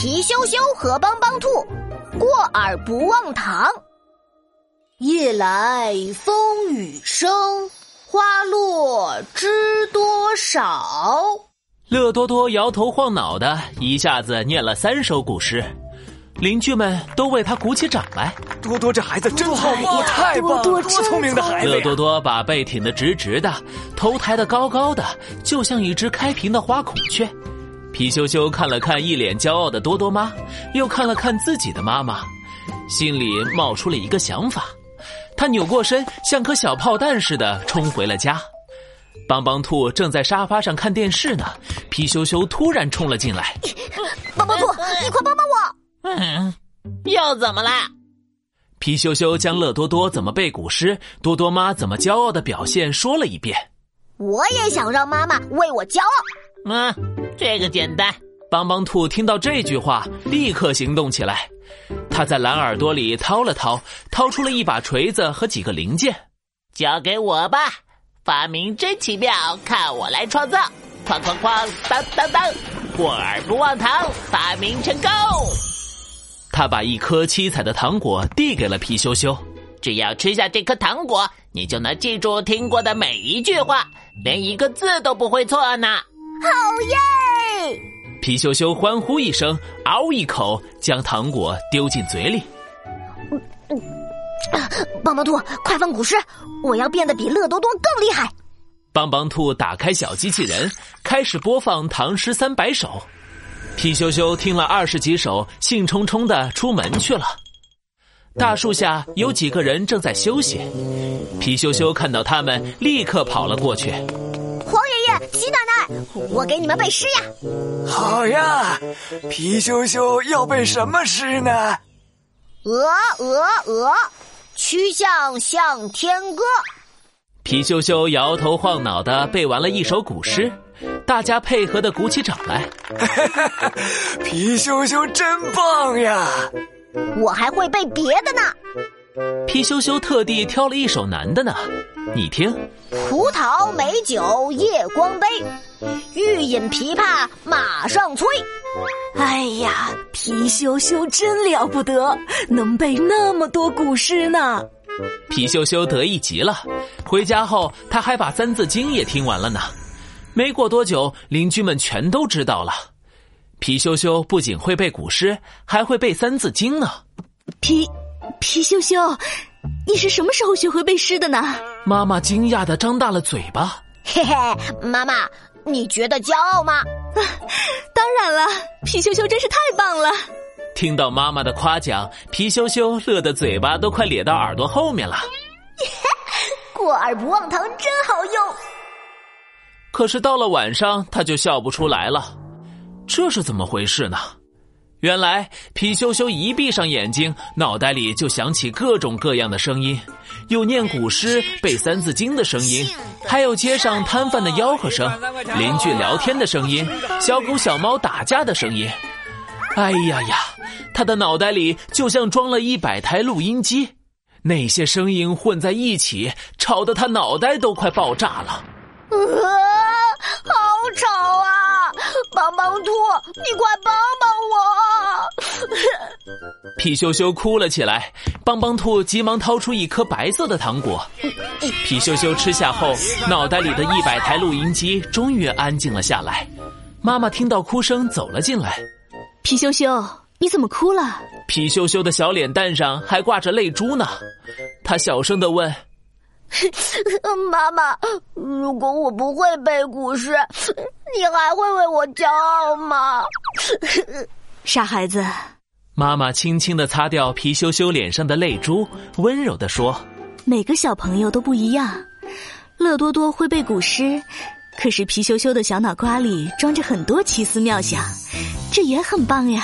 皮羞羞和帮帮兔，过耳不忘堂。夜来风雨声，花落知多少。乐多多摇头晃脑的，一下子念了三首古诗，邻居们都为他鼓起掌来。多多这孩子真好我，太棒了，多聪明的孩子乐多多把背挺得直直的，头抬得高高的，就像一只开屏的花孔雀。皮羞羞看了看一脸骄傲的多多妈，又看了看自己的妈妈，心里冒出了一个想法。他扭过身，像颗小炮弹似的冲回了家。帮帮兔正在沙发上看电视呢，皮羞羞突然冲了进来。帮帮兔，你快帮帮我！嗯，又怎么啦？皮羞羞将乐多多怎么背古诗、多多妈怎么骄傲的表现说了一遍。我也想让妈妈为我骄傲。嗯，这个简单。帮帮兔听到这句话，立刻行动起来。他在蓝耳朵里掏了掏，掏出了一把锤子和几个零件。交给我吧，发明真奇妙，看我来创造！哐哐哐，当当当，过耳不忘糖，发明成功。他把一颗七彩的糖果递给了皮羞羞。只要吃下这颗糖果，你就能记住听过的每一句话，连一个字都不会错呢。好耶！皮羞羞欢呼一声，嗷一口将糖果丢进嘴里。嗯嗯帮帮兔，快放古诗！我要变得比乐多多更厉害。帮帮兔打开小机器人，开始播放《唐诗三百首》。皮羞羞听了二十几首，兴冲冲的出门去了。大树下有几个人正在休息，皮羞羞看到他们，立刻跑了过去。黄爷爷、齐奶奶，我给你们背诗呀！好呀，皮羞羞要背什么诗呢？鹅鹅鹅，曲项向天歌。皮羞羞摇头晃脑的背完了一首古诗，大家配合的鼓起掌来。皮羞羞真棒呀！我还会背别的呢。皮羞羞特地挑了一首难的呢，你听：葡萄美酒夜光杯，欲饮琵琶马上催。哎呀，皮羞羞真了不得，能背那么多古诗呢。皮羞羞得意极了，回家后他还把《三字经》也听完了呢。没过多久，邻居们全都知道了，皮羞羞不仅会背古诗，还会背《三字经》呢。皮。皮羞羞，你是什么时候学会背诗的呢？妈妈惊讶的张大了嘴巴。嘿嘿，妈妈，你觉得骄傲吗？啊当然了，皮羞羞真是太棒了。听到妈妈的夸奖，皮羞羞乐得嘴巴都快咧到耳朵后面了。过耳不忘糖真好用。可是到了晚上，他就笑不出来了，这是怎么回事呢？原来皮羞羞一闭上眼睛，脑袋里就响起各种各样的声音，有念古诗、背三字经的声音，还有街上摊贩的吆喝声、邻居聊天的声音、小狗小猫打架的声音。哎呀呀，他的脑袋里就像装了一百台录音机，那些声音混在一起，吵得他脑袋都快爆炸了。啊，好吵啊！帮帮兔，你快帮！皮羞羞哭了起来，帮帮兔急忙掏出一颗白色的糖果。皮羞羞吃下后，脑袋里的一百台录音机终于安静了下来。妈妈听到哭声走了进来。皮羞羞，你怎么哭了？皮羞羞的小脸蛋上还挂着泪珠呢。他小声的问。妈妈，如果我不会背古诗，你还会为我骄傲吗？傻孩子，妈妈轻轻的擦掉皮羞羞脸上的泪珠，温柔的说：“每个小朋友都不一样。乐多多会背古诗，可是皮羞羞的小脑瓜里装着很多奇思妙想，这也很棒呀。”